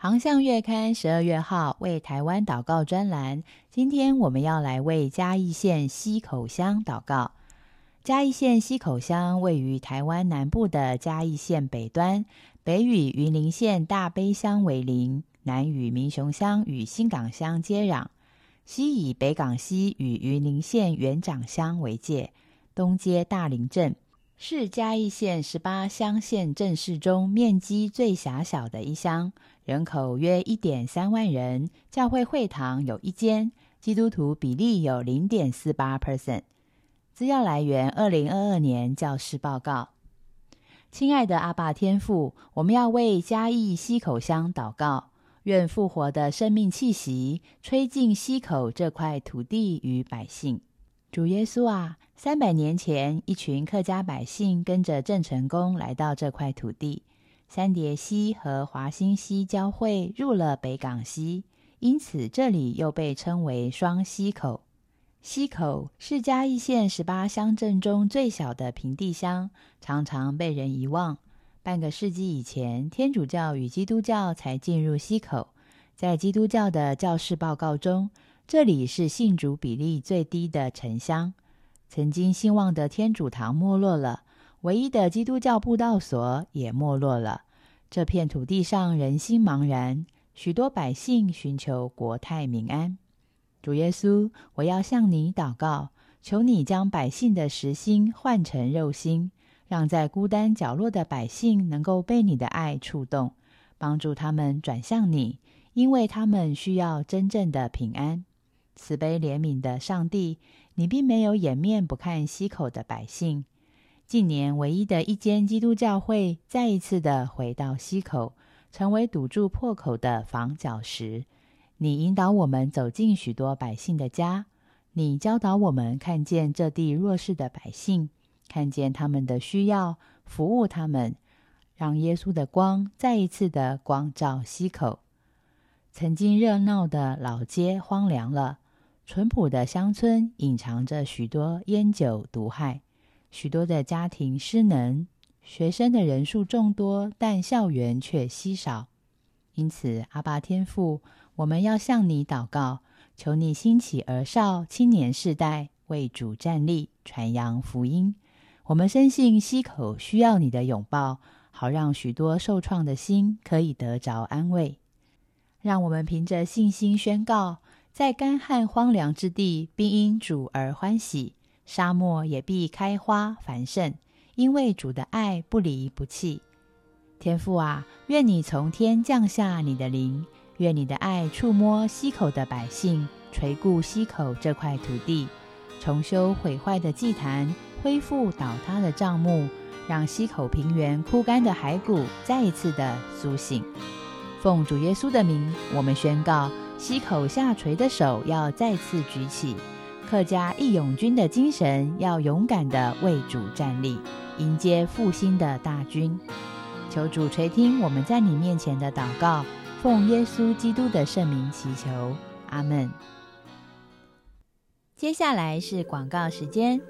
航向月刊十二月号为台湾祷告专栏，今天我们要来为嘉义县溪口乡祷告。嘉义县溪口乡位于台湾南部的嘉义县北端，北与云林县大悲乡为邻，南与民雄乡与新港乡接壤，西以北港溪与云林县元长乡为界，东接大林镇，是嘉义县十八乡县镇市中面积最狭小的一乡。人口约一点三万人，教会会堂有一间，基督徒比例有零点四八 percent。资料来源：二零二二年教师报告。亲爱的阿爸天父，我们要为嘉义溪口乡祷告，愿复活的生命气息吹进溪口这块土地与百姓。主耶稣啊，三百年前，一群客家百姓跟着郑成功来到这块土地。三叠溪和华兴溪交汇，入了北港溪，因此这里又被称为双溪口。溪口是嘉义县十八乡镇中最小的平地乡，常常被人遗忘。半个世纪以前，天主教与基督教才进入溪口。在基督教的教士报告中，这里是信主比例最低的城乡。曾经兴旺的天主堂没落了。唯一的基督教布道所也没落了。这片土地上人心茫然，许多百姓寻求国泰民安。主耶稣，我要向你祷告，求你将百姓的实心换成肉心，让在孤单角落的百姓能够被你的爱触动，帮助他们转向你，因为他们需要真正的平安。慈悲怜悯的上帝，你并没有掩面不看溪口的百姓。近年唯一的一间基督教会再一次的回到溪口，成为堵住破口的防角石。你引导我们走进许多百姓的家，你教导我们看见这地弱势的百姓，看见他们的需要，服务他们，让耶稣的光再一次的光照溪口。曾经热闹的老街荒凉了，淳朴的乡村隐藏着许多烟酒毒害。许多的家庭失能，学生的人数众多，但校园却稀少。因此，阿爸天父，我们要向你祷告，求你兴起儿少青年世代为主站立，传扬福音。我们深信溪口需要你的拥抱，好让许多受创的心可以得着安慰。让我们凭着信心宣告，在干旱荒凉之地，并因主而欢喜。沙漠也必开花繁盛，因为主的爱不离不弃。天父啊，愿你从天降下你的灵，愿你的爱触摸溪口的百姓，垂顾溪口这块土地，重修毁坏的祭坛，恢复倒塌的帐幕，让溪口平原枯干的骸骨再一次的苏醒。奉主耶稣的名，我们宣告：溪口下垂的手要再次举起。客家义勇军的精神，要勇敢的为主站立，迎接复兴的大军。求主垂听我们在你面前的祷告，奉耶稣基督的圣名祈求，阿门。接下来是广告时间，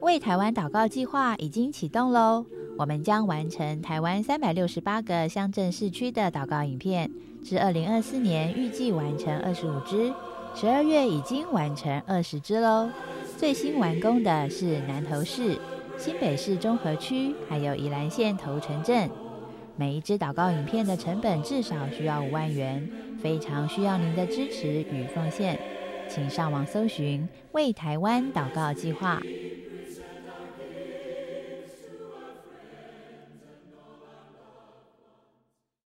为台湾祷告计划已经启动喽，我们将完成台湾三百六十八个乡镇市区的祷告影片，至二零二四年预计完成二十五支。十二月已经完成二十支喽，最新完工的是南投市、新北市中和区，还有宜兰县头城镇。每一支祷告影片的成本至少需要五万元，非常需要您的支持与奉献，请上网搜寻“为台湾祷告计划”，